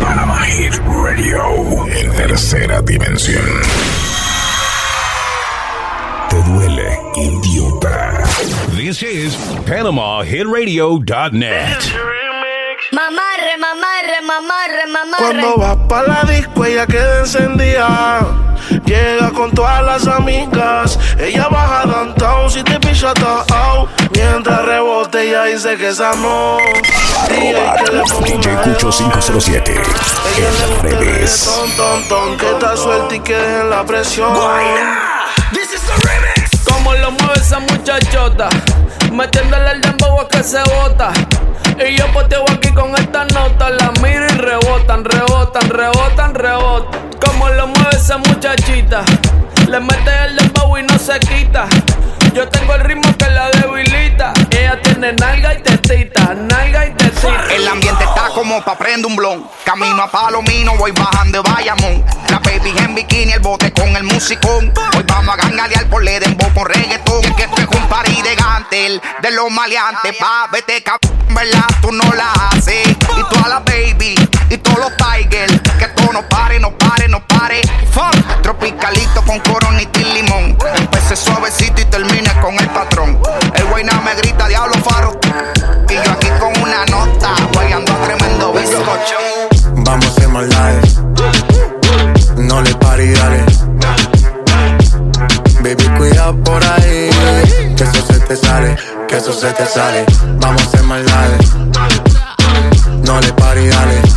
Panama Hit Radio en tercera dimensión. Te duele, idiota. This is PanamaHitRadio.net. Mamarre, mamarre, mamarre, mamarre. Cuando vas pa' la disco ella queda encendida Llega con todas las amigas Ella baja downtown si te pilla out Mientras rebote ella dice que esa no. Arroba DJ Cucho 507 en las redes. Ton, ton, ton, que está suelta y que dejen la presión. Como lo mueve esa muchachota, metiéndole el dembow a que se bota. Y yo poteo aquí con esta nota, la miro y rebotan, rebotan, rebotan, rebotan. Como lo mueve esa muchachita, le mete el dembow y no se quita. Yo tengo el ritmo que la debilita. Ella tiene nalga y tetita, nalga y tetita. El ambiente está como pa' prender un blon. Camino a Palomino, voy bajando de Bayamón. La baby en bikini, el bote con el musicón. Hoy vamos a gangalear por Ledembo con reggaetón. Es que esto es un party de gantel, de los maleantes. Pa' vete cabrón, ¿verdad? Tú no la haces. Y todas las baby, y todos los tigers. Que eso se te sale. Vamos a hacer maldades. No le pare y dale.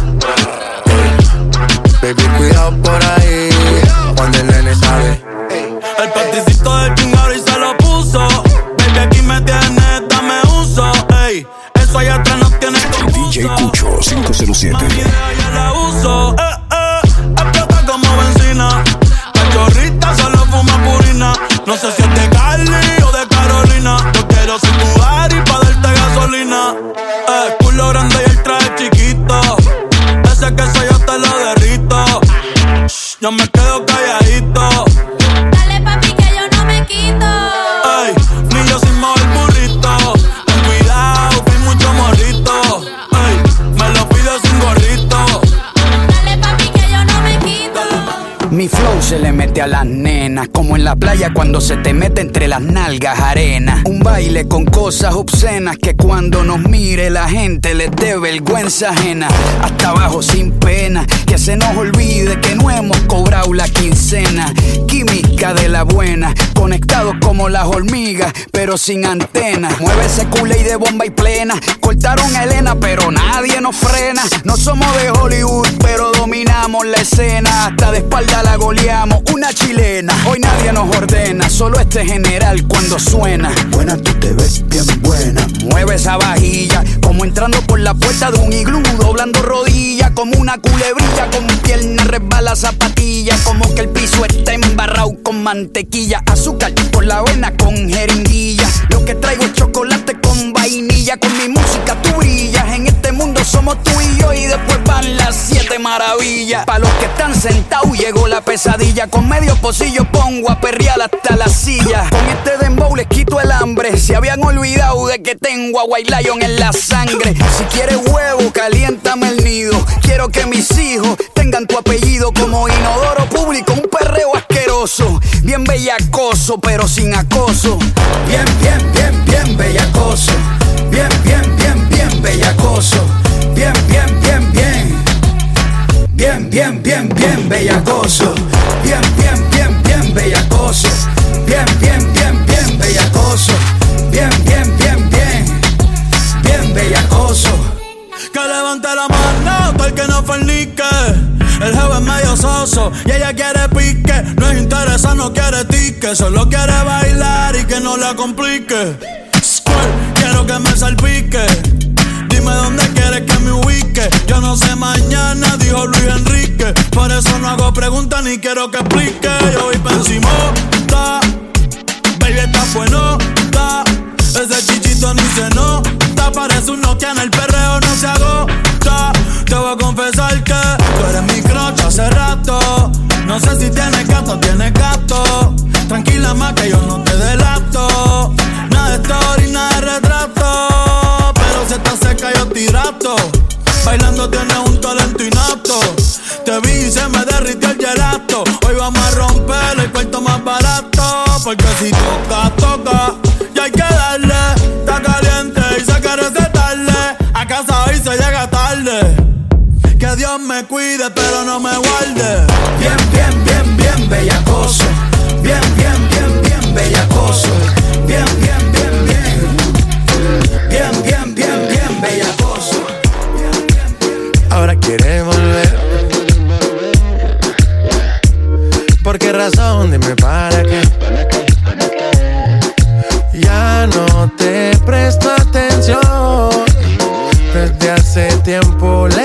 Cuando se te mete entre las nalgas arena. Un baile con cosas obscenas que cuando nos mire la gente les dé vergüenza ajena. Hasta abajo sin pena, que se nos olvide que no hemos cobrado la quincena. Química de la buena, conectados como las hormigas, pero sin antena. Mueve ese culé de bomba y plena. Cortaron a Elena, pero nadie nos frena. No somos de Hollywood, pero dominamos la escena. Hasta de espalda la goleamos, una chilena. Hoy nadie nos ordena, solo este general cuando suena. Buena, tú te ves bien buena. Mueve esa vajilla, como entrando por la puerta de un iglú, doblando rodillas, como una culebrilla, con pierna resbala zapatilla, como que el piso está embarrado con mantequilla, azúcar por la avena con jeringuilla. Pa' los que están sentados llegó la pesadilla, con medio pocillo pongo a perrear hasta la silla. Con este dembow les quito el hambre, se habían olvidado de que tengo a White Lion en la sangre. Si quieres huevo, caliéntame el nido. Quiero que mis hijos tengan tu apellido como inodoro público, un perreo asqueroso. Bien bellacoso, pero sin acoso. Bien, bien, bien, bien bellacoso. Bien, bien, bien, bien bellacoso. Bien, bien, bien, bien bellacoso. Bien, bien, bien, bien bellacoso. Bien, bien, bien, bien bellacoso. Bien, bien, bien, bien. Bien bellacoso. Que levante la mano, el que no fornique. El jefe es medio soso y ella quiere pique. No es interesa, no quiere tique. Solo quiere bailar y que no la complique. Squirt, quiero que me salpique. Dime dónde quieres que me ubique. Yo no sé Luis Enrique. Por eso no hago preguntas ni quiero que explique. Yo voy pensimota, baby, está bueno, Ese chichito ni se nota, parece un Nokia en el tiempo le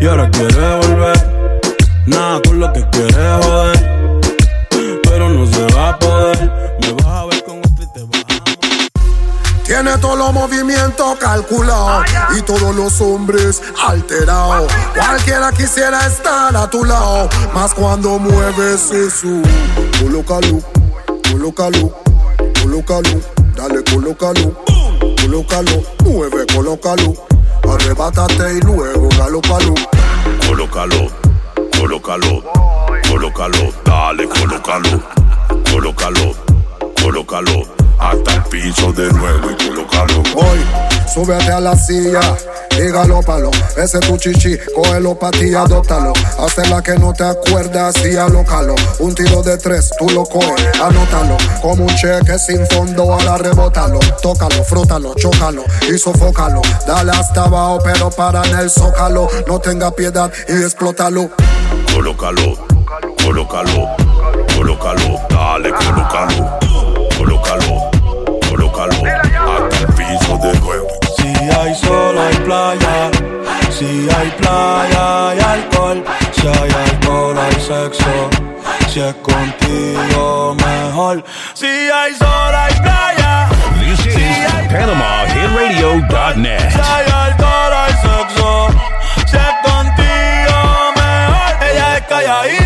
Y ahora quieres volver. Nada con lo que quieres joder. Pero no se va a poder. Me vas a ver con otra y te vas a morder. Tiene todos los movimientos calculados y todos los hombres alterados. Cualquiera quisiera estar a tu lado, más cuando mueves eso. Colócalo, colócalo, colócalo, dale, colócalo, colócalo, mueve, colócalo, arrebátate y luego galopalo. Colócalo, colócalo, colócalo, dale, colócalo, colócalo, colócalo, hasta el piso de nuevo y colócalo. Hoy, súbete a la silla y galópalo. Ese tu chichi, cógelo pa' ti, adóptalo. Hazla que no te acuerdas y alócalo. Un tiro de tres, tú lo coges, anótalo. Como un cheque sin fondo, ahora rebótalo. Tócalo, frótalo, chócalo y sofócalo. Dale hasta abajo, pero para en el zócalo. No tenga piedad y explótalo. Colócalo, colócalo, colócalo, dale, colócalo, sol, hay playa. Si hay playa, hay alcohol. Si hay alcohol, hay sexo. Si es contigo, mejor. Si hay sol, hay playa. This is PanamaHitRadio.net. Si hay alcohol, hay sexo. Si es contigo, mejor. Ella es calladita,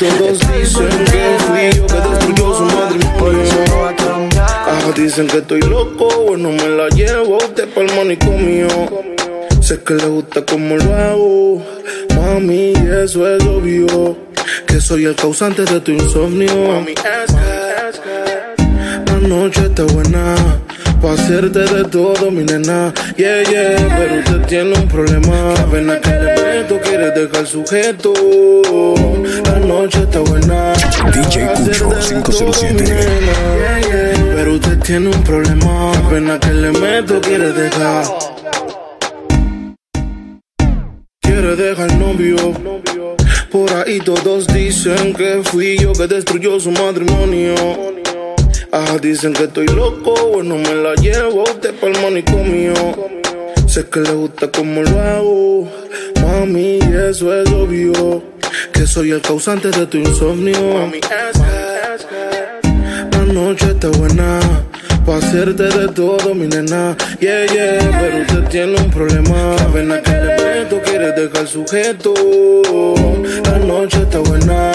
todos dicen que fui yo que destruyó su Por eso matrimonio. no va a cambiar. Ah, dicen que estoy loco, bueno me la llevo a usted pa'l manicomio. Sé que le gusta como lo hago, mami, eso es obvio. Que soy el causante de tu insomnio. Mami, es que la noche está buena. Pa' hacerte de todo, mi nena. Yeah, yeah, pero usted tiene un problema. La pena que le meto, quiere dejar sujeto. La noche está buena. DJ Cucho, hacerte de todo, 507. mi nena. Yeah, yeah, Pero usted tiene un problema. La pena que le meto, quiere dejar. Quiere dejar novio. Por ahí todos dicen que fui yo que destruyó su matrimonio. Ah, dicen que estoy loco, bueno me la llevo a usted pa'l manicomio. Sé que le gusta como lo hago, mami, eso es obvio. Que soy el causante de tu insomnio. Mami, la noche está buena. Pa' hacerte de todo, mi nena. Yeah, yeah, pero usted tiene un problema. La pena que le meto, quiere dejar sujeto. La noche está buena.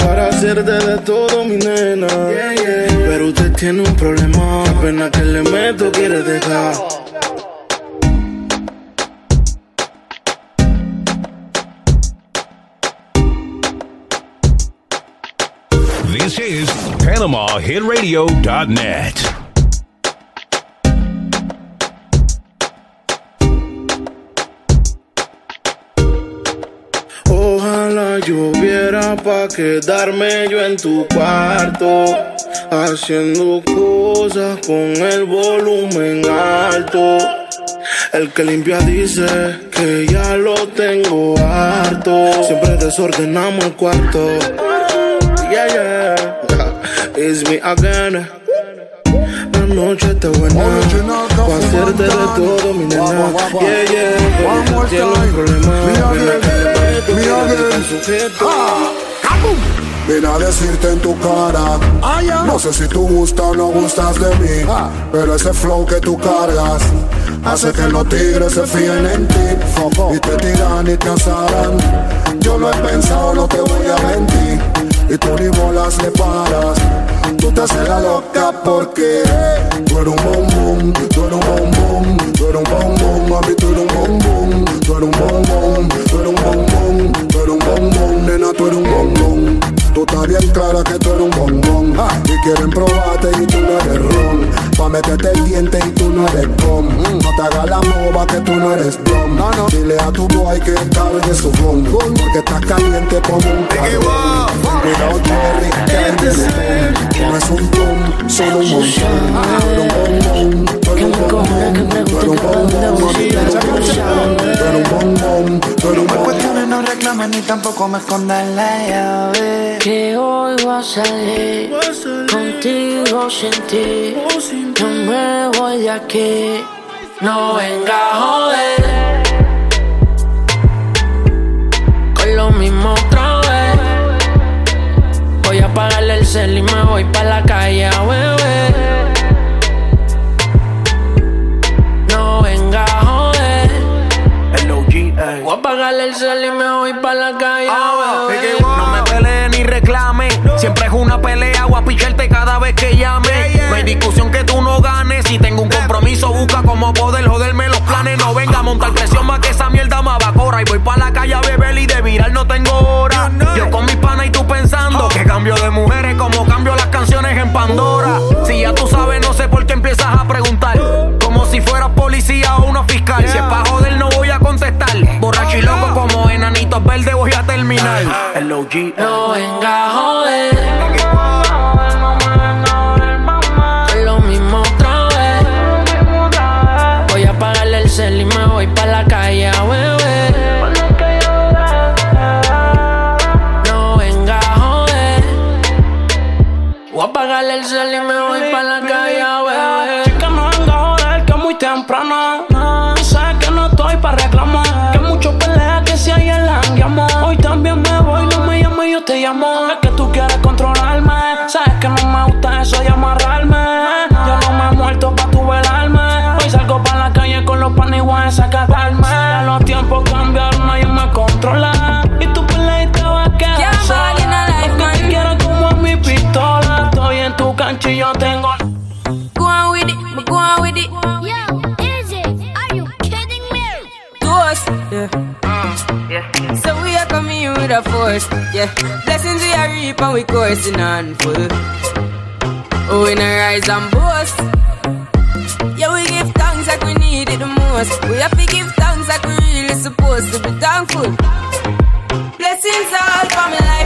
Para hacerte de todo, mi nena. Yeah, yeah, pero usted tiene un problema. La pena que le meto, quiere dejar. This is PanamaHitRadio.net. lloviera pa' quedarme yo en tu cuarto, haciendo cosas con el volumen alto. El que limpia dice que ya lo tengo harto. Siempre desordenamos el cuarto. Yeah, yeah. It's me again. La noche está buena. Pa' hacerte de todo, mi nena. Yeah, yeah. Tiene un sujeto. Vine a decirte en tu cara. No sé si tú gustas o no gustas de mí Pero ese flow que tú cargas Hace que los tigres se fíen en ti. Y te tiran y te asaran. Yo lo he pensado, no te voy a mentir Y tú ni bolas le paras. Tú te haces la loca porque Tú eres un bom bom, tú eres un bom bom Tú eres un bom bom, mami tú eres un bom bom Tú eres un bom bom, tú eres un bom bom Tú eres un bom bom, nena tú eres un bom bom Tú estás bien clara que tú eres un bombón. Y quieren probarte y tú no eres ron. Pa' meterte el diente y tú no eres gom. No te hagas la mova que tú no eres dom. Dile a tu boy que cargue su ron Porque estás caliente como un carbón Cuidado Jerry, que eres un No es un ton, solo un montón Tú eres un bombón, tú eres un bombón Tú eres un bombón, tú eres un bombón Tú eres un bombón, tú eres un bombón. cuestiones no reclames ni tampoco me escondas la llave. Que hoy voy a salir contigo sin ti. Yo me voy de aquí. No venga a joder. Con lo mismo otra vez. Voy a apagarle el cel y me voy pa' la calle a beber. No venga a joder. Voy a apagarle el cel y me voy pa' la calle a una pelea o a picharte cada vez que llame. No hay discusión que tú no ganes. Si tengo un compromiso, busca como poder joderme los planes. No venga a montar presión más que esa mierda me abacora. Y voy pa' la calle a beber y de viral no tengo hora. Yo con mis panas y tú pensando que cambio de mujeres como cambio las canciones en Pandora. Si ya tú sabes, no sé por qué empiezas a preguntar. Como si fueras policía o una fiscal. Si es pa' joder, no voy a contestar. Borracho y loco como enanitos verdes voy a terminar. El OG. No venga a joder. Desacatarme. Ya los tiempos cambiaron, nadie me controla. Y tu peleita va a quedar sola. Porque te quiero como mi pistola. Estoy en tu cancha y yo tengo. Go on with it, go on with it. Yo, is it? Are you kidding me? Toast, yeah. Mm, yeah. So we are coming in with a force, yeah. Blessings we are reap and we coursing on full. Oh, we not rise and boast. We have to give thanks like we really supposed to be thankful. Blessings all for my life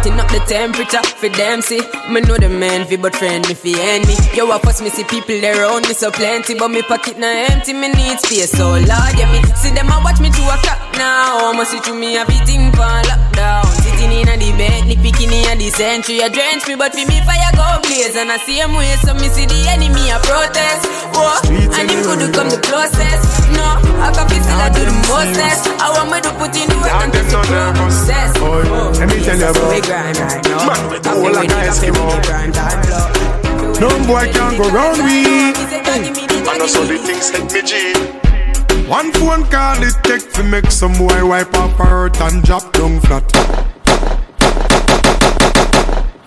hotting up the temperature for them see. Me know the man fi but friend me fi enemy. Yo, I first me see people there around me so plenty, but me pocket na empty. Me need space so Lord, yeah me see them a watch me to a clock now. i'm a see through me everything for lockdown. Sitting in a the bed, ni picking in a the century. A drench me, but for me fire go blaze and I see him way. So me see the enemy a protest. Whoa, and him could come the closest. No, I can feel still I do the mostest. I want me to put in the work and the process. Let me tell you about grind right now. Man, we go like a Eskimo. No boy can go round me. Man, I saw the things hit me G. One phone call it take to make some boy wipe up her hurt and drop down flat.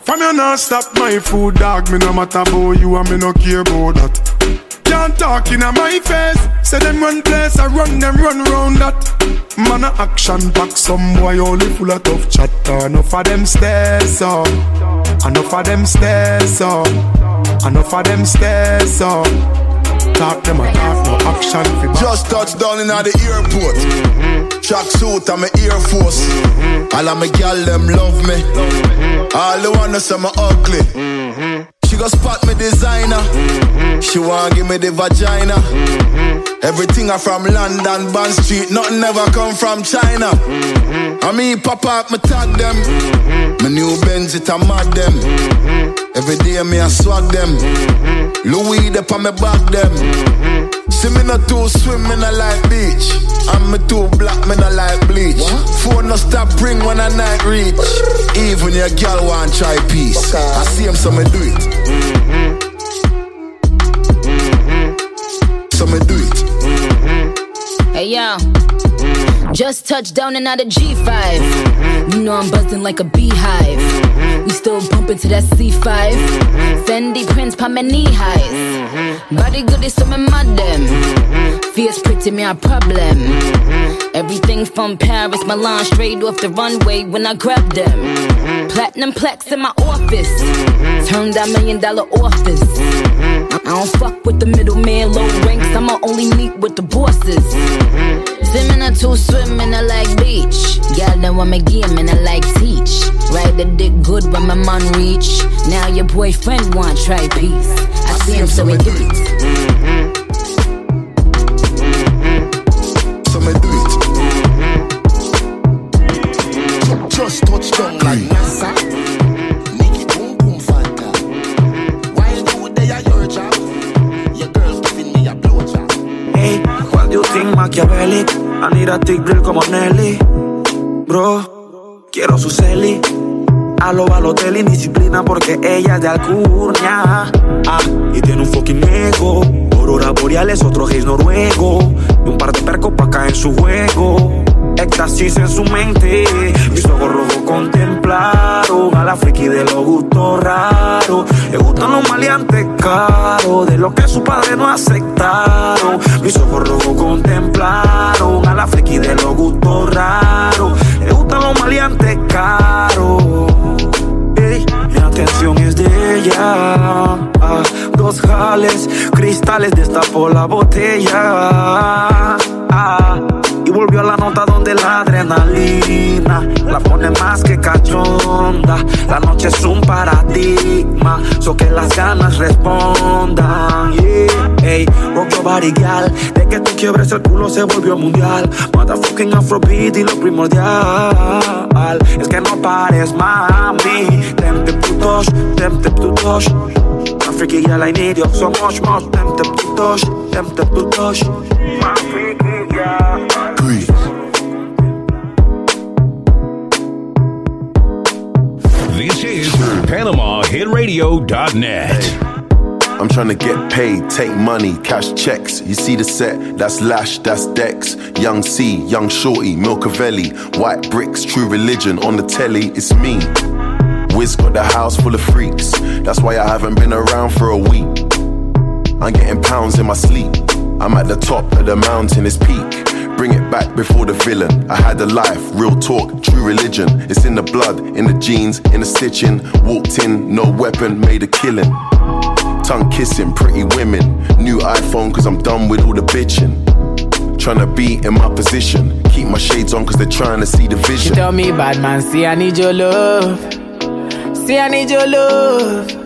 From you not stop my food, dog. Me no matter about you and me no care about that. Can't talk in my face. Say them run place, I run them run round that. Man a action pack, some boy only full of tough chatter. Enough of them stairs up, enough of them stairs up, enough of them stairs up. Talk them a talk, no action fi back. Just touched down in the airport. Mm-hmm. Track suit and my Air Force. Mm-hmm. All of my gal them love me. All the wanna say me ugly. Mm-hmm. She go spot me designer. She want give me the vagina. Everything I from London, Bond Street. Nothing ever come from China. I mean, pop up, me tag them. My new Benz, it a mad them. Every day me I swag them. Louis, they on me back them. See me not too swim, me not like beach. And me too black, me not like bleach. Phone no stop ring when I night reach. Even your girl want try peace. I see him, so me do it. So me do it. Hey yo, just touched down and out of G5. You know I'm buzzing like a beehive. We still bumping to that C5. Fendi prints pa my knee highs. Body good is some mad them. Fierce pretty me a problem. Everything from Paris, Milan, straight off the runway when I grab them. Platinum plaques in my office. Turn that million dollar office. I don't fuck with the middleman, low ranks. I'ma only meet with the bosses. Swimming a two swimming, a like beach. Y'all know I'm a game and I like teach. Ride the dick good when my man reach. Now your boyfriend want try peace. I see him so he do it. I need a thick drill como Nelly. Bro, quiero su celi. A lo Balotelli, disciplina porque ella es de Alcurnia. Ah, y tiene un fucking ego. Aurora boreales, otro gays noruego. Y un par de percos pa' caer en su juego. Éxtasis en su mente. Mis ojos rojos contemplaron a la friki de los gustos raros. Le gustan los maleantes caros, de lo que su padre no aceptaron. Mis ojos rojos contemplaron a la friki de los gustos raros. Le gustan los maleantes caros. Ey, mi atención es de ella. Ah, dos jales, cristales, destapó la botella. A la nota donde la adrenalina la pone más que cachonda. La noche es un so que las ganas respondan. Yeah, ey, rock your body, gal. De que tú quiebres el culo se volvió mundial. Motherfucking Afrobeat y lo primordial. Es que no pares, mami. Tempted to touch, tempted to freaky girl, I need you so much more. Tempted to touch. My girl. This is PanamaHitRadio.net. I'm trying to get paid, take money, cash checks. You see the set, that's Lash, that's Dex. Young C, Young Shorty, Milcavelli, White Bricks, True Religion on the telly, it's me. Wiz got the house full of freaks, that's why I haven't been around for a week. I'm getting pounds in my sleep, I'm at the top of the mountain, it's peak. Bring it back before the villain. I had a life, real talk, true religion. It's in the blood, in the jeans, in the stitching. Walked in, no weapon, made a killing. Tongue kissing, pretty women. New iPhone, cause I'm done with all the bitching. Tryna be in my position. Keep my shades on, cause they're trying to see the She vision. tell me, bad man, see I need your love. See I need your love.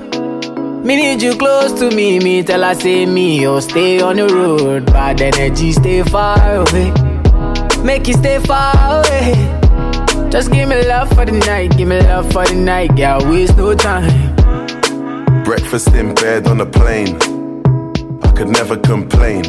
Me need you close to me. Me tell her say me, oh stay on the road. Bad energy, stay far away. Make you stay far away. Just give me love for the night, give me love for the night, girl. Waste no time. Breakfast in bed on a plane. I could never complain.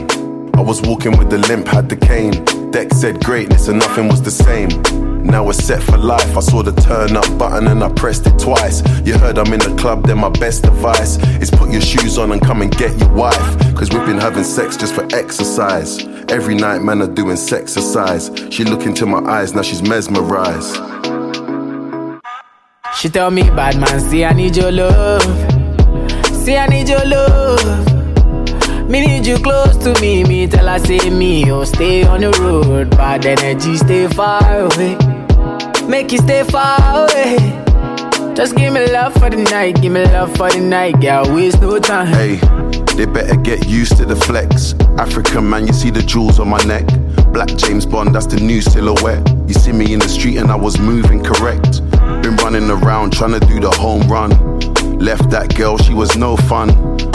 I was walking with the limp, had the cane. Deck said greatness and nothing was the same. Now we're set for life. I saw the turn up button and I pressed it twice. You heard I'm in the club, then my best advice is put your shoes on and come and get your wife. Cause we've been having sex just for exercise. Every night, man, are doing sexercise. She look into my eyes, now she's mesmerized. She tell me, bad man, see I need your love. See I need your love. Me need you close to me. Me tell her say me, oh stay on the road. Bad energy, stay far away. Make you stay far away. Just give me love for the night, give me love for the night, girl. Waste no time. Hey, they better get used to the flex. African man, you see the jewels on my neck. Black James Bond, that's the new silhouette. You see me in the street and I was moving correct. Been running around trying to do the home run. Left that girl, she was no fun.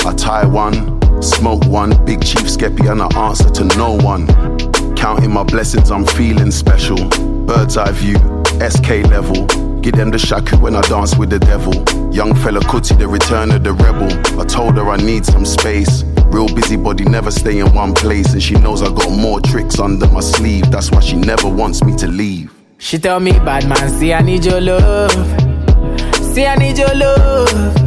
I tie one, smoke one, big chief skeppy and I answer to no one. Counting my blessings, I'm feeling special. Bird's eye view, SK level. Give them the shaku when I dance with the devil. Young fella Kuti, the return of the rebel. I told her I need some space. Real busybody, never stay in one place. And she knows I got more tricks under my sleeve. That's why she never wants me to leave. She tell me, bad man, see I need your love. See I need your love.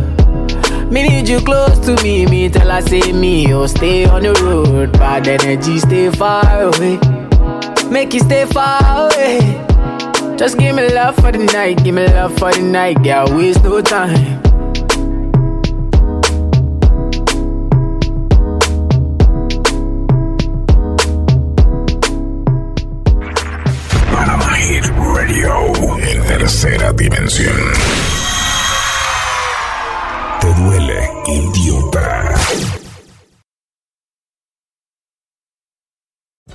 Me need you close to me. Me tell her say me, oh stay on the road. Bad energy, stay far away. Make you stay far away. Just give me love for the night, give me love for the night, girl. Waste no time. Radio en tercera dimensión. Idiota.